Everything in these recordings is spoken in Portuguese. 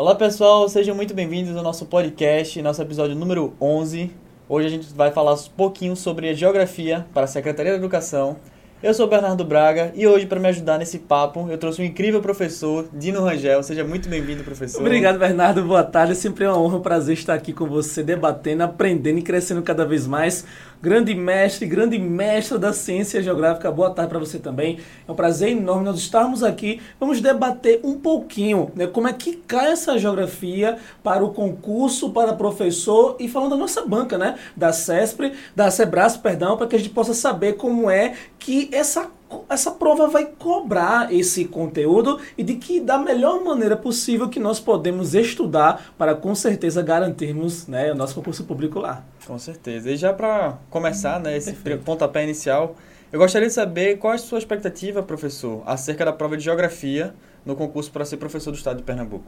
Olá pessoal, sejam muito bem-vindos ao nosso podcast, nosso episódio número 11. Hoje a gente vai falar um pouquinho sobre a geografia para a Secretaria da Educação. Eu sou o Bernardo Braga e hoje, para me ajudar nesse papo, eu trouxe um incrível professor, Dino Rangel. Seja muito bem-vindo, professor. Obrigado, Bernardo. Boa tarde. É sempre uma honra, um prazer estar aqui com você, debatendo, aprendendo e crescendo cada vez mais grande mestre, grande mestra da ciência geográfica. Boa tarde para você também. É um prazer enorme nós estarmos aqui. Vamos debater um pouquinho né, como é que cai essa geografia para o concurso, para professor e falando da nossa banca, né? Da CESPRE, da Sebras, perdão, para que a gente possa saber como é que essa essa prova vai cobrar esse conteúdo e de que da melhor maneira possível que nós podemos estudar para com certeza garantirmos né, o nosso concurso público lá. Com certeza. E já para começar, né, esse Perfeito. pontapé inicial, eu gostaria de saber qual é a sua expectativa, professor, acerca da prova de geografia no concurso para ser professor do estado de Pernambuco?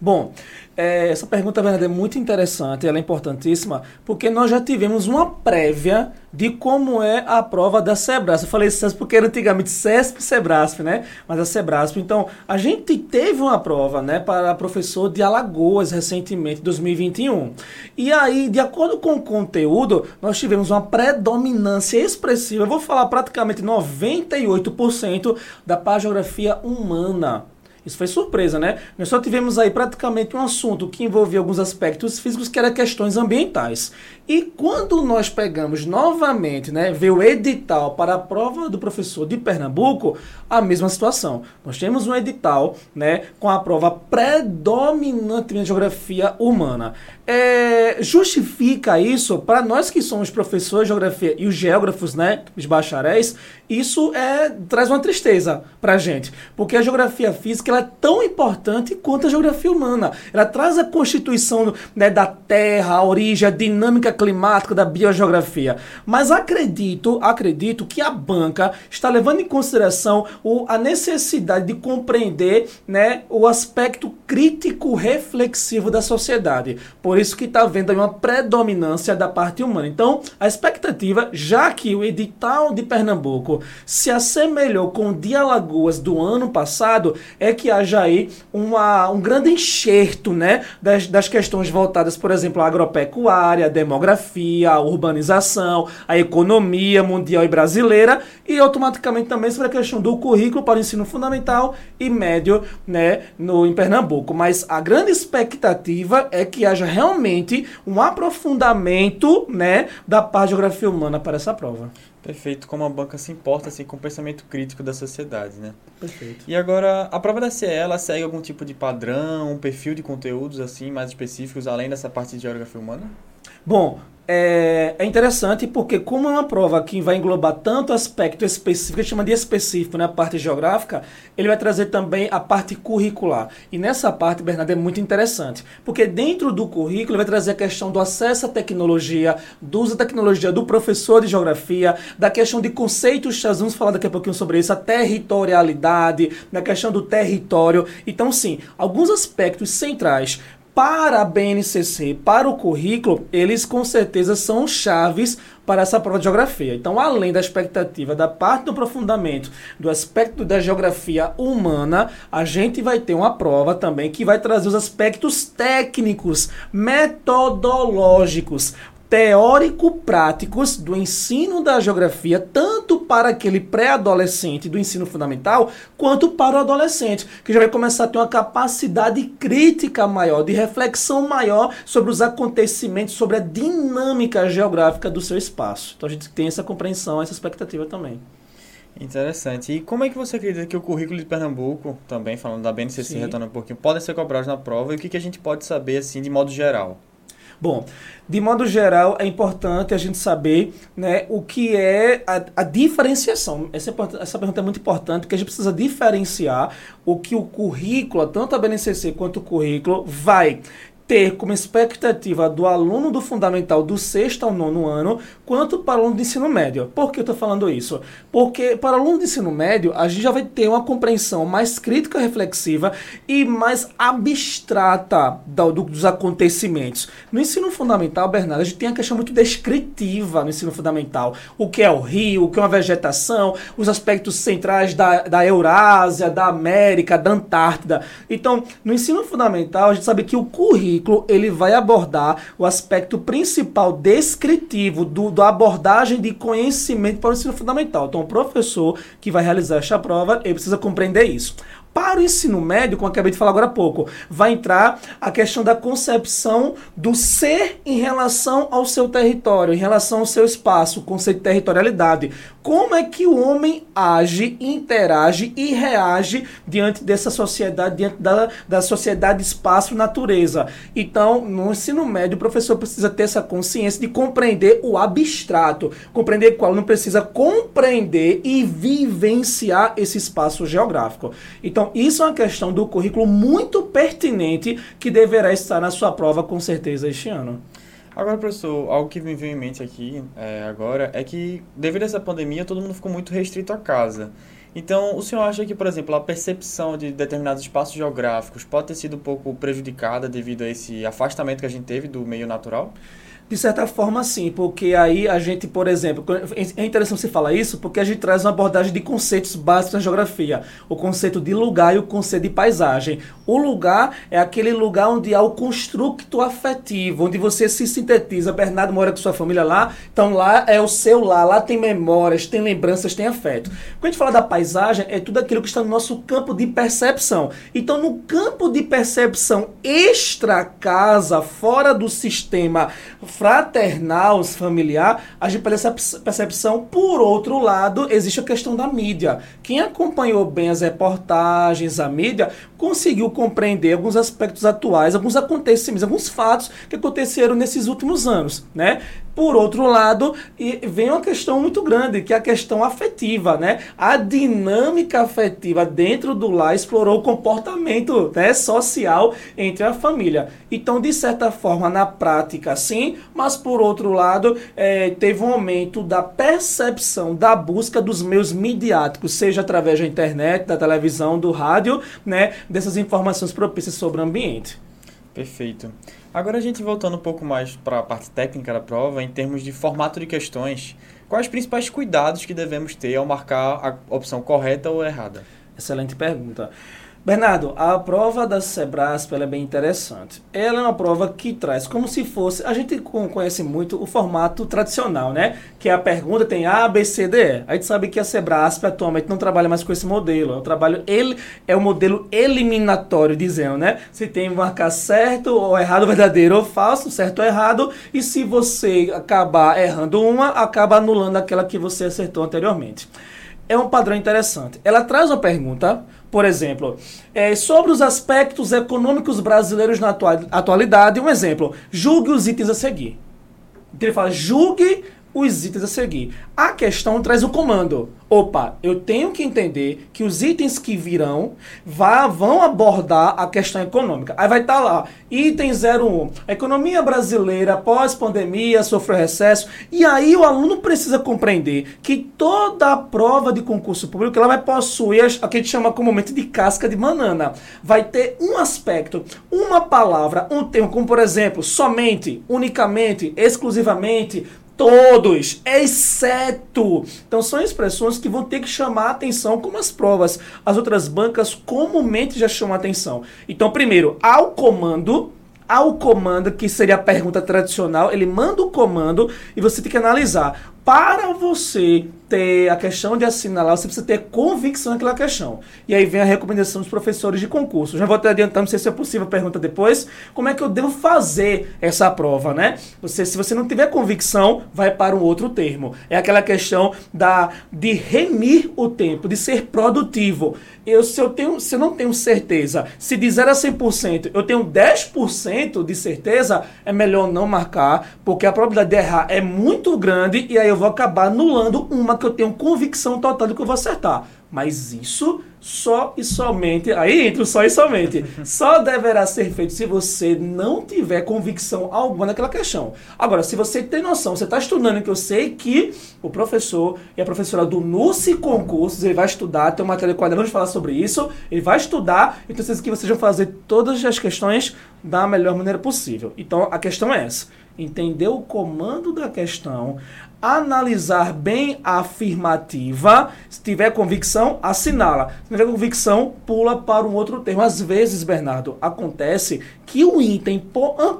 Bom, é, essa pergunta verdade, é muito interessante, ela é importantíssima, porque nós já tivemos uma prévia de como é a prova da Sebrasp. Eu falei CESP porque era antigamente CESP e Sebrasp, né? Mas a Sebrasp. Então, a gente teve uma prova, né, para professor de Alagoas recentemente, 2021. E aí, de acordo com o conteúdo, nós tivemos uma predominância expressiva, eu vou falar praticamente 98% da pagiografia humana. Isso foi surpresa, né? Nós só tivemos aí praticamente um assunto que envolvia alguns aspectos físicos que eram questões ambientais. E quando nós pegamos novamente, né, ver o edital para a prova do professor de Pernambuco, a mesma situação. Nós temos um edital, né, com a prova predominantemente de geografia humana. É, justifica isso para nós que somos professores de geografia e os geógrafos, né, os bacharéis, isso é traz uma tristeza para gente, porque a geografia física ela é tão importante quanto a geografia humana. Ela traz a constituição né, da Terra, a origem, a dinâmica climática da biogeografia. Mas acredito, acredito que a banca está levando em consideração o, a necessidade de compreender né, o aspecto crítico reflexivo da sociedade. Por isso que está havendo uma predominância da parte humana. Então, a expectativa, já que o edital de Pernambuco se assemelhou com o de Alagoas do ano passado, é que haja aí uma, um grande enxerto né, das, das questões voltadas, por exemplo, à agropecuária, à demografia, à urbanização, à economia mundial e brasileira, e automaticamente também sobre a questão do currículo para o ensino fundamental e médio né, no, em Pernambuco. Mas a grande expectativa é que haja realmente um aprofundamento né, da parte de geografia humana para essa prova. Perfeito, como a banca se importa assim, com o pensamento crítico da sociedade, né? Perfeito. E agora, a prova da CE, ela segue algum tipo de padrão, um perfil de conteúdos assim mais específicos, além dessa parte de geografia humana? Bom, é, é, interessante porque como é uma prova que vai englobar tanto aspecto específico, gente chama de específico, né, a parte geográfica, ele vai trazer também a parte curricular. E nessa parte, Bernardo, é muito interessante, porque dentro do currículo vai trazer a questão do acesso à tecnologia, do uso da tecnologia do professor de geografia, da questão de conceitos, nós vamos falar daqui a pouquinho sobre isso, a territorialidade, na questão do território. Então, sim, alguns aspectos centrais para a BNCC, para o currículo, eles com certeza são chaves para essa prova de geografia. Então, além da expectativa da parte do aprofundamento do aspecto da geografia humana, a gente vai ter uma prova também que vai trazer os aspectos técnicos, metodológicos, teórico-práticos do ensino da geografia, tanto para aquele pré-adolescente do ensino fundamental, quanto para o adolescente, que já vai começar a ter uma capacidade crítica maior, de reflexão maior sobre os acontecimentos, sobre a dinâmica geográfica do seu espaço. Então a gente tem essa compreensão, essa expectativa também. Interessante. E como é que você acredita que o currículo de Pernambuco, também falando da BNCC, retornando um pouquinho, podem ser cobrados na prova e o que, que a gente pode saber, assim, de modo geral? Bom, de modo geral, é importante a gente saber né, o que é a, a diferenciação. Essa, é essa pergunta é muito importante, porque a gente precisa diferenciar o que o currículo, tanto a BNCC quanto o currículo, vai ter como expectativa do aluno do fundamental do sexto ao nono ano, quanto para o aluno do ensino médio. Por que eu estou falando isso? Porque para o aluno do ensino médio, a gente já vai ter uma compreensão mais crítica, reflexiva e mais abstrata do, do, dos acontecimentos. No ensino fundamental, Bernardo, a gente tem a questão muito descritiva no ensino fundamental. O que é o rio, o que é uma vegetação, os aspectos centrais da, da Eurásia, da América, da Antártida. Então, no ensino fundamental, a gente sabe que o currículo currículo ele vai abordar o aspecto principal descritivo do, da abordagem de conhecimento para o ensino fundamental. Então, o professor que vai realizar esta prova, ele precisa compreender isso. Para o ensino médio, como acabei de falar agora há pouco, vai entrar a questão da concepção do ser em relação ao seu território, em relação ao seu espaço, o conceito de territorialidade. Como é que o homem age, interage e reage diante dessa sociedade, diante da, da sociedade espaço-natureza? Então, no ensino médio, o professor precisa ter essa consciência de compreender o abstrato, compreender que o aluno precisa compreender e vivenciar esse espaço geográfico. Então, então, isso é uma questão do currículo muito pertinente que deverá estar na sua prova com certeza este ano. Agora, professor, algo que me veio em mente aqui é, agora é que, devido a essa pandemia, todo mundo ficou muito restrito a casa. Então, o senhor acha que, por exemplo, a percepção de determinados espaços geográficos pode ter sido um pouco prejudicada devido a esse afastamento que a gente teve do meio natural? De certa forma, sim, porque aí a gente, por exemplo, é interessante você falar isso, porque a gente traz uma abordagem de conceitos básicos na geografia. O conceito de lugar e o conceito de paisagem. O lugar é aquele lugar onde há o construto afetivo, onde você se sintetiza. Bernardo mora com sua família lá, então lá é o seu lar, lá tem memórias, tem lembranças, tem afeto. Quando a gente fala da paisagem, é tudo aquilo que está no nosso campo de percepção. Então, no campo de percepção extra casa, fora do sistema fraternal, familiar, a gente percepção. Por outro lado, existe a questão da mídia. Quem acompanhou bem as reportagens, a mídia, conseguiu compreender alguns aspectos atuais, alguns acontecimentos, alguns fatos que aconteceram nesses últimos anos, né? Por outro lado, vem uma questão muito grande, que é a questão afetiva, né? A dinâmica afetiva dentro do lar explorou o comportamento né, social entre a família. Então, de certa forma, na prática, sim, mas por outro lado, é, teve um aumento da percepção da busca dos meios midiáticos, seja através da internet, da televisão, do rádio, né? Dessas informações propícias sobre o ambiente. Perfeito. Agora a gente voltando um pouco mais para a parte técnica da prova, em termos de formato de questões, quais os principais cuidados que devemos ter ao marcar a opção correta ou errada? Excelente pergunta. Bernardo, a prova da Sebrasp é bem interessante. Ela é uma prova que traz como se fosse. A gente conhece muito o formato tradicional, né? Que a pergunta tem A, B, C, D, E. A gente sabe que a Sebrasp atualmente não trabalha mais com esse modelo. É o trabalho ele é o modelo eliminatório, dizendo, né? Se tem marcar certo ou errado, verdadeiro ou falso, certo ou errado. E se você acabar errando uma, acaba anulando aquela que você acertou anteriormente. É um padrão interessante. Ela traz uma pergunta por exemplo, é, sobre os aspectos econômicos brasileiros na atualidade, um exemplo, julgue os itens a seguir. Então ele fala, julgue os itens a seguir. A questão traz o comando. Opa, eu tenho que entender que os itens que virão vá, vão abordar a questão econômica. Aí vai estar tá lá, item 01, a economia brasileira pós-pandemia sofreu recesso. E aí o aluno precisa compreender que toda a prova de concurso público ela vai possuir o que a gente chama comumente de casca de banana. Vai ter um aspecto, uma palavra, um termo, como por exemplo, somente, unicamente, exclusivamente, Todos, exceto. Então são expressões que vão ter que chamar a atenção como as provas. As outras bancas comumente já chamam a atenção. Então, primeiro, ao comando, ao comando, que seria a pergunta tradicional, ele manda o comando e você tem que analisar. Para você ter a questão de assinalar, você precisa ter convicção naquela questão. E aí vem a recomendação dos professores de concurso. Já vou até adiantando, não sei se é possível, pergunta depois, como é que eu devo fazer essa prova, né? Você, se você não tiver convicção, vai para um outro termo. É aquela questão da de remir o tempo, de ser produtivo. Eu, se, eu tenho, se eu não tenho certeza, se de 0 a 100% eu tenho 10% de certeza, é melhor não marcar, porque a probabilidade de errar é muito grande e aí eu vou acabar anulando uma que eu tenho convicção total de que eu vou acertar. Mas isso só e somente, aí entra o só e somente, só deverá ser feito se você não tiver convicção alguma naquela questão. Agora, se você tem noção, você está estudando, que eu sei que o professor e a professora do NUSI Concursos, ele vai estudar, tem uma matéria quadra, vamos falar sobre isso, ele vai estudar, então que vocês vão fazer todas as questões da melhor maneira possível. Então, a questão é essa entender o comando da questão, analisar bem a afirmativa, se tiver convicção, assinala. Se tiver convicção, pula para um outro termo. Às vezes, Bernardo, acontece que o item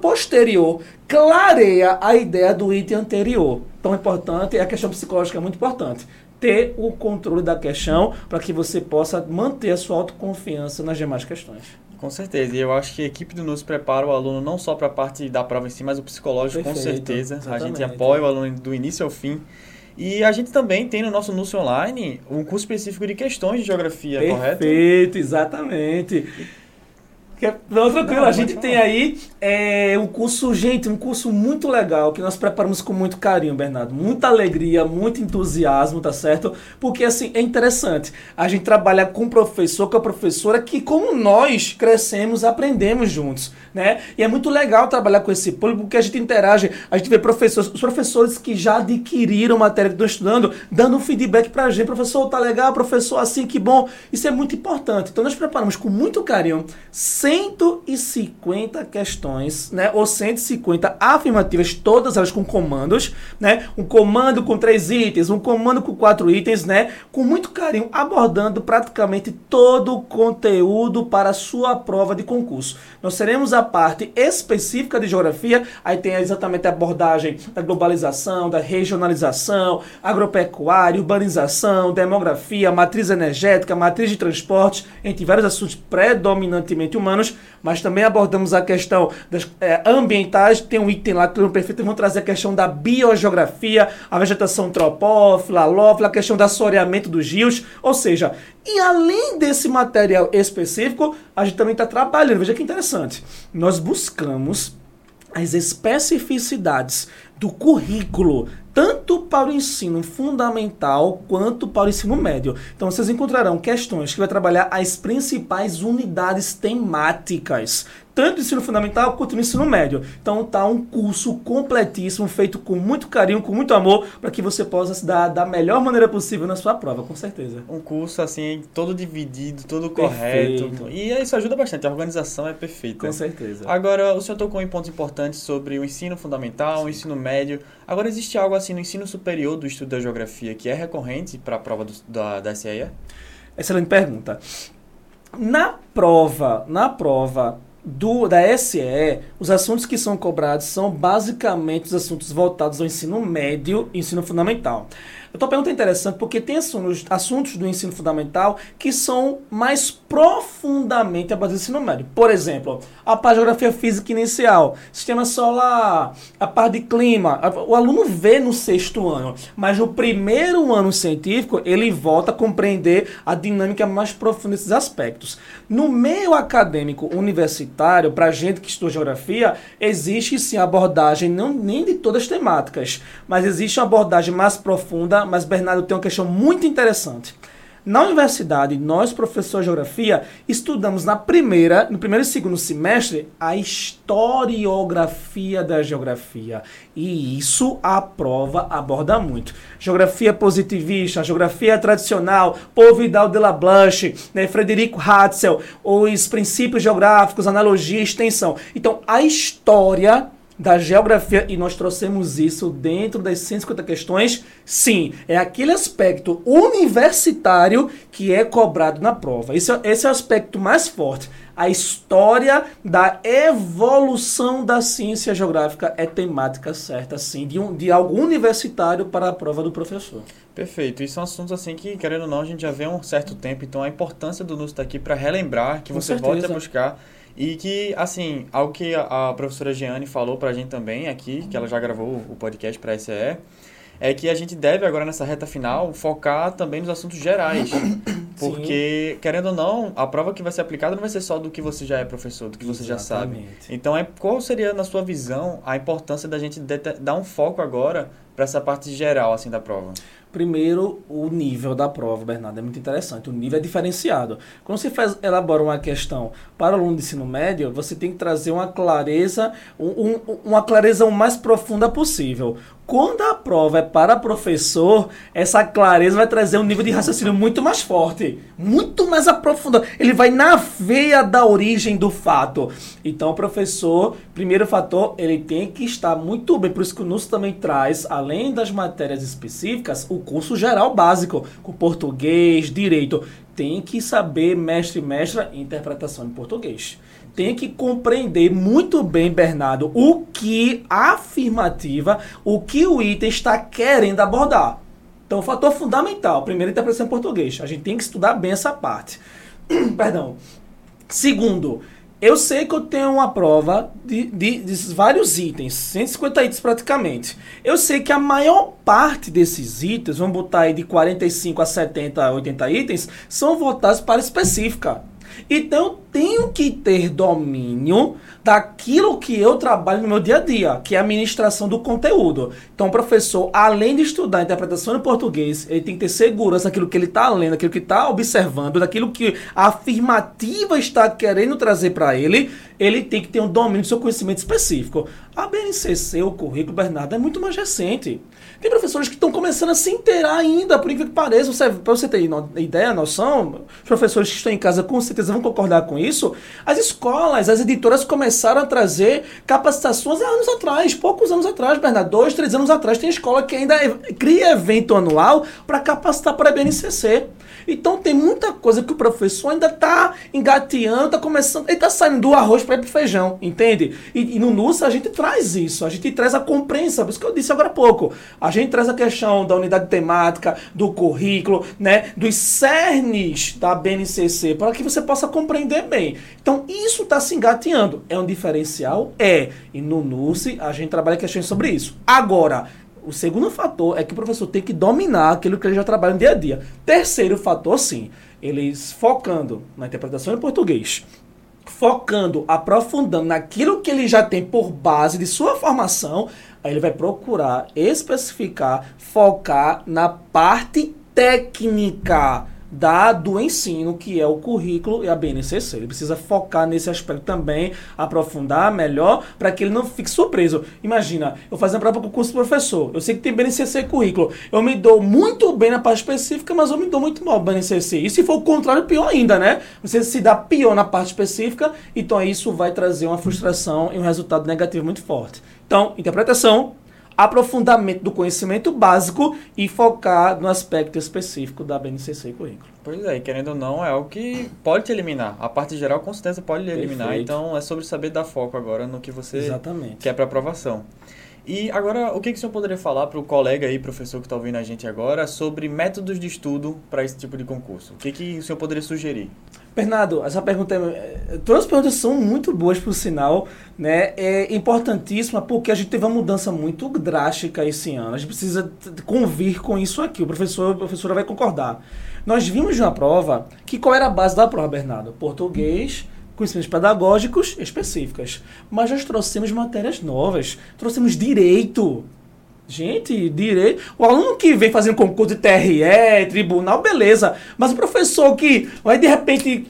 posterior clareia a ideia do item anterior. Então, é importante, a questão psicológica é muito importante ter o controle da questão para que você possa manter a sua autoconfiança nas demais questões. Com certeza. E eu acho que a equipe do NUS prepara o aluno não só para a parte da prova em si, mas o psicológico, Perfeito, com certeza. Exatamente. A gente apoia o aluno do início ao fim. E a gente também tem no nosso NUS Online um curso específico de questões de geografia, Perfeito, correto? Perfeito, exatamente. Não, tranquilo, Não, a gente tem aí é, um curso, gente, um curso muito legal que nós preparamos com muito carinho, Bernardo. Muita alegria, muito entusiasmo, tá certo? Porque, assim, é interessante. A gente trabalha com um professor, com a professora, que como nós crescemos, aprendemos juntos, né? E é muito legal trabalhar com esse público, porque a gente interage, a gente vê professores, os professores que já adquiriram matéria que estão estudando, dando um feedback pra gente. Professor, tá legal, professor, assim, que bom. Isso é muito importante. Então, nós preparamos com muito carinho, 150 questões, né, ou 150 afirmativas, todas elas com comandos, né, um comando com três itens, um comando com quatro itens, né, com muito carinho, abordando praticamente todo o conteúdo para a sua prova de concurso. Nós teremos a parte específica de geografia, aí tem exatamente a abordagem da globalização, da regionalização, agropecuária, urbanização, demografia, matriz energética, matriz de transporte, entre vários assuntos predominantemente humanos humanos, mas também abordamos a questão das é, ambientais. Tem um item lá que no perfeito vamos trazer a questão da biogeografia, a vegetação tropófila, alófila, a questão do assoreamento dos rios. Ou seja, e além desse material específico, a gente também está trabalhando. Veja que interessante. Nós buscamos as especificidades do currículo tanto para o ensino fundamental quanto para o ensino médio. Então vocês encontrarão questões que vai trabalhar as principais unidades temáticas tanto no ensino fundamental quanto no ensino médio. Então tá um curso completíssimo, feito com muito carinho, com muito amor, para que você possa se dar da melhor maneira possível na sua prova, com certeza. Um curso assim, todo dividido, todo perfeito. correto. E isso ajuda bastante, a organização é perfeita. Com certeza. Agora, o senhor tocou em pontos importantes sobre o ensino fundamental, Sim. o ensino médio. Agora, existe algo assim no ensino superior do estudo da geografia que é recorrente para a prova do, da, da SEA? Excelente pergunta. Na prova, na prova do, da SE, os assuntos que são cobrados são basicamente os assuntos voltados ao ensino médio e ensino fundamental. Eu estou perguntando interessante porque tem assuntos, assuntos do ensino fundamental que são mais profundamente a base do ensino médio. Por exemplo, a parte de geografia física inicial, sistema solar, a parte de clima. O aluno vê no sexto ano, mas no primeiro ano científico ele volta a compreender a dinâmica mais profunda desses aspectos. No meio acadêmico universitário, para gente que estuda geografia, existe sim abordagem não nem de todas as temáticas, mas existe uma abordagem mais profunda mas Bernardo tem uma questão muito interessante. Na universidade, nós, professores de geografia, estudamos na primeira, no primeiro e segundo semestre a historiografia da geografia. E isso a prova aborda muito. Geografia positivista, geografia tradicional, Paul Vidal de la Blanche, né, Frederico Hatzel, os princípios geográficos, analogia e extensão. Então, a história da geografia e nós trouxemos isso dentro das 150 questões. Sim, é aquele aspecto universitário que é cobrado na prova. Esse é, esse é o aspecto mais forte. A história da evolução da ciência geográfica é temática certa, sim, de, um, de algo universitário para a prova do professor. Perfeito. E são assuntos assim que, querendo ou não, a gente já vê há um certo tempo. Então, a importância do NUS estar aqui para relembrar, que Com você certeza. volte a buscar e que, assim, algo que a, a professora Giane falou pra gente também aqui, que ela já gravou o podcast pra SE, é que a gente deve agora nessa reta final focar também nos assuntos gerais. Porque, Sim. querendo ou não, a prova que vai ser aplicada não vai ser só do que você já é professor, do que você Exatamente. já sabe. Então, é, qual seria, na sua visão, a importância da gente dar um foco agora para essa parte geral assim da prova? Primeiro, o nível da prova, Bernardo, é muito interessante. O nível é diferenciado. Quando você faz, elabora uma questão para o aluno de ensino médio, você tem que trazer uma clareza, um, um, uma clareza o mais profunda possível. Quando a prova é para professor, essa clareza vai trazer um nível de raciocínio muito mais forte, muito mais aprofundado. Ele vai na veia da origem do fato. Então, o professor, primeiro fator, ele tem que estar muito bem. Por isso que o NUS também traz, além das matérias específicas, o curso geral básico, com português, direito. Tem que saber, mestre e mestra, interpretação em português tem que compreender muito bem, Bernardo, o que a afirmativa, o que o item está querendo abordar. Então, fator fundamental, primeiro, interpretação em português. A gente tem que estudar bem essa parte. Perdão. Segundo, eu sei que eu tenho uma prova de, de, de, vários itens, 150 itens praticamente. Eu sei que a maior parte desses itens, vamos botar aí de 45 a 70, 80 itens, são voltados para específica. Então tenho que ter domínio daquilo que eu trabalho no meu dia a dia, que é a administração do conteúdo. Então o professor, além de estudar a interpretação em português, ele tem que ter segurança daquilo que ele está lendo, daquilo que está observando, daquilo que a afirmativa está querendo trazer para ele, ele tem que ter um domínio do seu conhecimento específico. A BNCC, o currículo Bernardo, é muito mais recente. Tem professores que estão começando a se inteirar ainda, por incrível que pareça. Para você ter ideia, noção, os professores que estão em casa com certeza vão concordar com isso. As escolas, as editoras começaram a trazer capacitações há anos atrás, poucos anos atrás, Bernardo, dois, três anos atrás. Tem escola que ainda cria evento anual para capacitar para a BNCC. Então tem muita coisa que o professor ainda está engateando, está começando, ele está saindo do arroz para ir para feijão, entende? E, e, no NUS a gente traz isso, a gente traz a compreensão, por isso que eu disse agora há pouco. A gente traz a questão da unidade temática, do currículo, né, dos cernes da BNCC, para que você possa compreender bem. Então isso está se engateando. É um diferencial? É. E no NUS a gente trabalha questões sobre isso. Agora, o segundo fator é que o professor tem que dominar aquilo que ele já trabalha no dia a dia. Terceiro fator, sim, eles focando na interpretação em português, focando, aprofundando naquilo que ele já tem por base de sua formação, aí ele vai procurar especificar, focar na parte técnica da, do ensino, que é o currículo e a BNCC. Ele precisa focar nesse aspecto também, aprofundar melhor, para que ele não fique surpreso. Imagina, eu fazendo prova para o curso de professor, eu sei que tem BNCC e currículo, eu me dou muito bem na parte específica, mas eu me dou muito mal BNCC. E se for o contrário, pior ainda, né? Você se dá pior na parte específica, então isso vai trazer uma frustração e um resultado negativo muito forte. Então, interpretação, aprofundamento do conhecimento básico e focar no aspecto específico da BNCC e currículo. Pois é, querendo ou não, é algo que pode te eliminar. A parte geral, com certeza, pode eliminar. Perfeito. Então, é sobre saber dar foco agora no que você Exatamente. quer para aprovação. E agora, o que, que o senhor poderia falar para o colega aí, professor que está ouvindo a gente agora, sobre métodos de estudo para esse tipo de concurso? O que, que o senhor poderia sugerir? Bernardo, essa pergunta é, todas as perguntas são muito boas por sinal, né? É importantíssima porque a gente teve uma mudança muito drástica esse ano. A gente precisa convir com isso aqui. O professor, a professora vai concordar. Nós vimos na prova que qual era a base da prova, Bernardo? Português, conhecimentos pedagógicos específicas. Mas nós trouxemos matérias novas. Trouxemos direito. Gente, direito. O aluno que vem fazendo concurso de TRE, tribunal, beleza. Mas o professor que vai de repente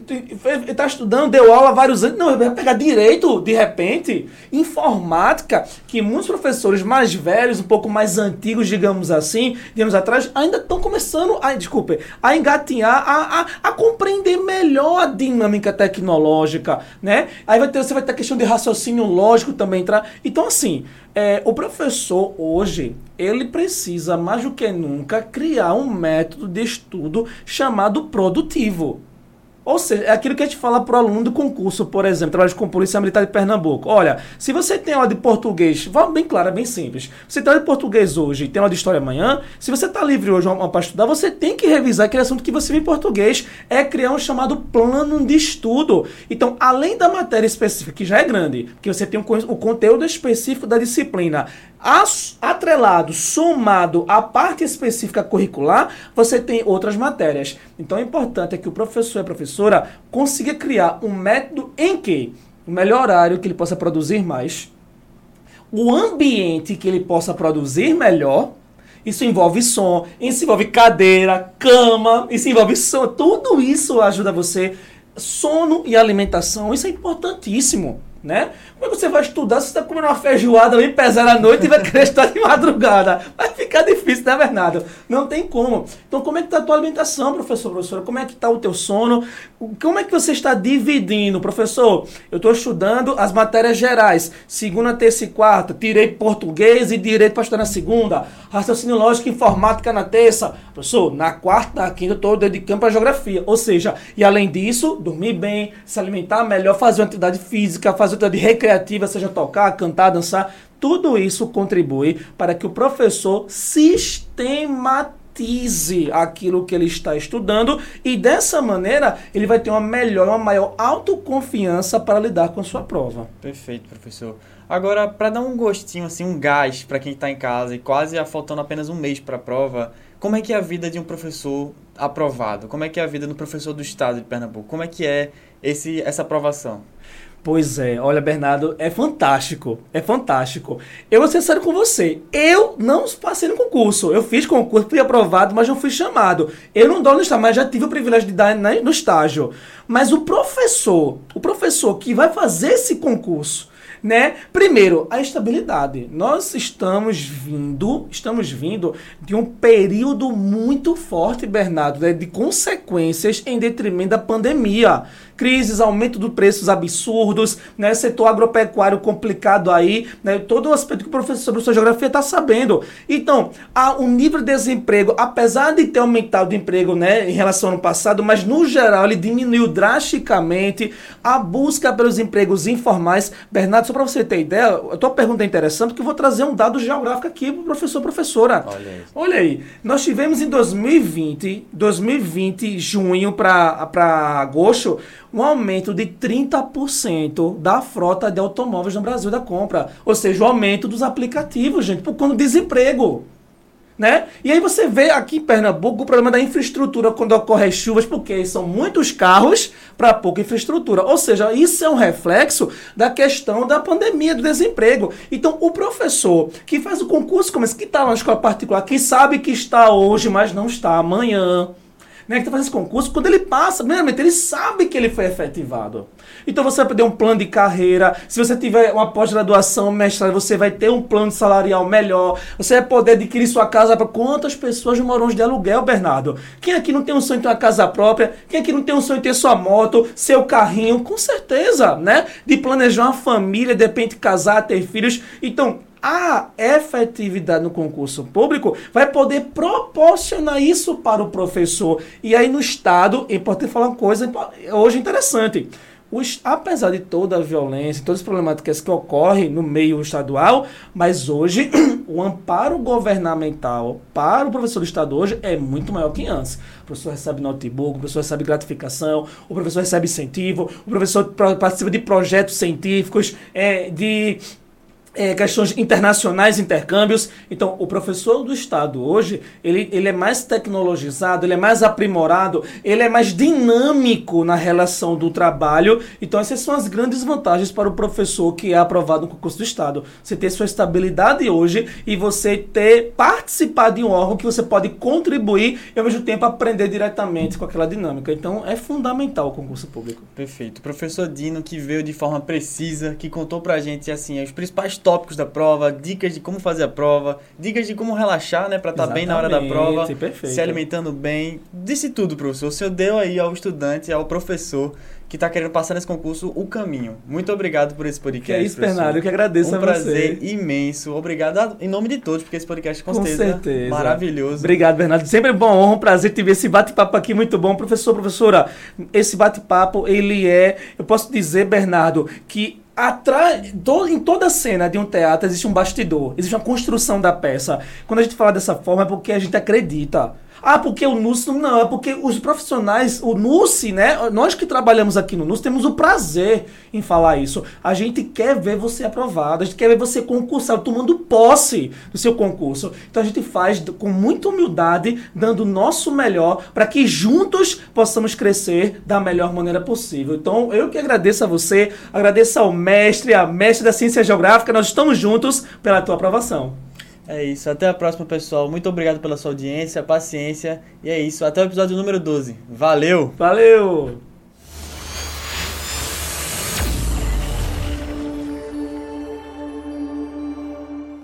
está estudando, deu aula há vários anos, não, vai pegar direito de repente. Informática, que muitos professores mais velhos, um pouco mais antigos, digamos assim, anos atrás, ainda estão começando a, desculpe, a engatinhar, a, a, a, compreender melhor a dinâmica tecnológica, né? Aí vai ter, você vai ter a questão de raciocínio lógico também entrar. Então, assim, é, o professor hoje ele precisa mais do que nunca criar um método de estudo chamado produtivo. Ou seja, é aquilo que a gente fala para o aluno do concurso, por exemplo, trabalho com Polícia Militar de Pernambuco. Olha, se você tem aula de português, vamos bem claro, é bem simples. Você tem aula de português hoje e tem aula de história amanhã, se você está livre hoje para estudar, você tem que revisar aquele assunto que você viu em português. É criar um chamado plano de estudo. Então, além da matéria específica, que já é grande, que você tem o conteúdo específico da disciplina, atrelado, somado à parte específica curricular, você tem outras matérias. Então, é importante é que o professor e a professora consiga criar um método em que o melhor horário que ele possa produzir mais, o ambiente que ele possa produzir melhor Isso envolve som, isso envolve cadeira, cama, isso envolve som. Tudo isso ajuda você. Sono e alimentação, isso é importantíssimo né? Como é que você vai estudar se você está comendo uma feijoada bem pesada à noite e vai querer estudar de madrugada? Vai ficar difícil, né, Bernardo? Não tem como. Então, como é que está a tua alimentação, professor, professora? Como é que está o teu sono? Como é que você está dividindo? Professor, eu estou estudando as matérias gerais, segunda, terça e quarta, tirei português e direito para estudar na segunda, raciocínio lógico e informática na terça. Professor, na quarta, na quinta, eu estou dedicando para geografia. Ou seja, e além disso, dormir bem, se alimentar melhor, fazer uma atividade física, fazer de recreativa, seja tocar, cantar, dançar, tudo isso contribui para que o professor sistematize aquilo que ele está estudando e dessa maneira ele vai ter uma melhor, uma maior autoconfiança para lidar com a sua prova. Perfeito, professor. Agora, para dar um gostinho, assim, um gás para quem está em casa e quase faltando apenas um mês para a prova, como é que é a vida de um professor aprovado? Como é que é a vida do professor do estado de Pernambuco? Como é que é esse, essa aprovação? Pois é, olha, Bernardo, é fantástico, é fantástico. Eu vou ser sério com você, eu não passei no concurso, eu fiz concurso, fui aprovado, mas não fui chamado. Eu não dou no estágio, mas já tive o privilégio de dar no estágio. Mas o professor, o professor que vai fazer esse concurso, né? Primeiro, a estabilidade. Nós estamos vindo, estamos vindo de um período muito forte, Bernardo, né? de consequências em detrimento da pandemia crises, aumento dos preços absurdos, né? Setor agropecuário complicado aí, né? Todo o aspecto que o professor sobre sua geografia está sabendo. Então, a, o nível de desemprego, apesar de ter aumentado o emprego, né, em relação ao ano passado, mas no geral ele diminuiu drasticamente a busca pelos empregos informais. Bernardo, só para você ter ideia, a tua pergunta é interessante porque eu vou trazer um dado geográfico aqui para o professor, professora. Olha aí. Olha aí, nós tivemos em 2020, 2020, junho para agosto, um aumento de 30% da frota de automóveis no Brasil da compra. Ou seja, o aumento dos aplicativos, gente, por conta do desemprego. Né? E aí você vê aqui em Pernambuco o problema da infraestrutura quando ocorrem chuvas, porque são muitos carros para pouca infraestrutura. Ou seja, isso é um reflexo da questão da pandemia, do desemprego. Então, o professor que faz o concurso, como esse, que está na escola particular, que sabe que está hoje, mas não está amanhã, né, que está fazendo esse concurso, quando ele passa, primeiramente, ele sabe que ele foi efetivado. Então você vai poder um plano de carreira. Se você tiver uma pós-graduação, mestrado, você vai ter um plano salarial melhor. Você vai poder adquirir sua casa para quantas pessoas moram de aluguel, Bernardo? Quem aqui não tem um sonho de ter uma casa própria? Quem aqui não tem um sonho de ter sua moto, seu carrinho? Com certeza, né? De planejar uma família, de repente casar, ter filhos. Então, a efetividade no concurso público vai poder proporcionar isso para o professor. E aí no Estado, é importante falar uma coisa hoje interessante. Os, apesar de toda a violência, todas as problemáticas que ocorrem no meio estadual, mas hoje o amparo governamental para o professor do Estado hoje é muito maior que antes. O professor recebe notebook, o professor recebe gratificação, o professor recebe incentivo, o professor participa de projetos científicos, é, de é, questões internacionais, intercâmbios. Então, o professor do Estado hoje, ele, ele é mais tecnologizado, ele é mais aprimorado, ele é mais dinâmico na relação do trabalho. Então, essas são as grandes vantagens para o professor que é aprovado no concurso do Estado. Você ter sua estabilidade hoje e você ter participado de um órgão que você pode contribuir e, ao mesmo tempo, aprender diretamente com aquela dinâmica. Então, é fundamental o concurso público. Perfeito. Professor Dino, que veio de forma precisa, que contou pra gente, assim, os principais tópicos da prova, dicas de como fazer a prova, dicas de como relaxar, né, para estar tá bem na hora da prova, perfeito. se alimentando bem. Disse tudo, professor. O senhor deu aí ao estudante, ao professor que está querendo passar nesse concurso o caminho. Muito obrigado por esse podcast. Que é isso, Bernardo. Eu que agradeço um a você. Um prazer imenso. Obrigado em nome de todos, porque esse podcast com, com certeza, certeza maravilhoso. Obrigado, Bernardo. Sempre é bom, honra, um prazer te ver esse bate-papo aqui muito bom. Professor, professora, esse bate-papo, ele é, eu posso dizer, Bernardo, que Atrás, em toda cena de um teatro existe um bastidor, existe uma construção da peça. Quando a gente fala dessa forma é porque a gente acredita. Ah, porque o NUS não, é porque os profissionais, o NUS, né? Nós que trabalhamos aqui no NUS temos o prazer em falar isso. A gente quer ver você aprovado, a gente quer ver você concursado, tomando posse do seu concurso. Então a gente faz com muita humildade, dando o nosso melhor para que juntos possamos crescer da melhor maneira possível. Então eu que agradeço a você, agradeço ao mestre, a mestre da ciência geográfica, nós estamos juntos pela tua aprovação. É isso. Até a próxima, pessoal. Muito obrigado pela sua audiência, paciência. E é isso. Até o episódio número 12. Valeu! Valeu!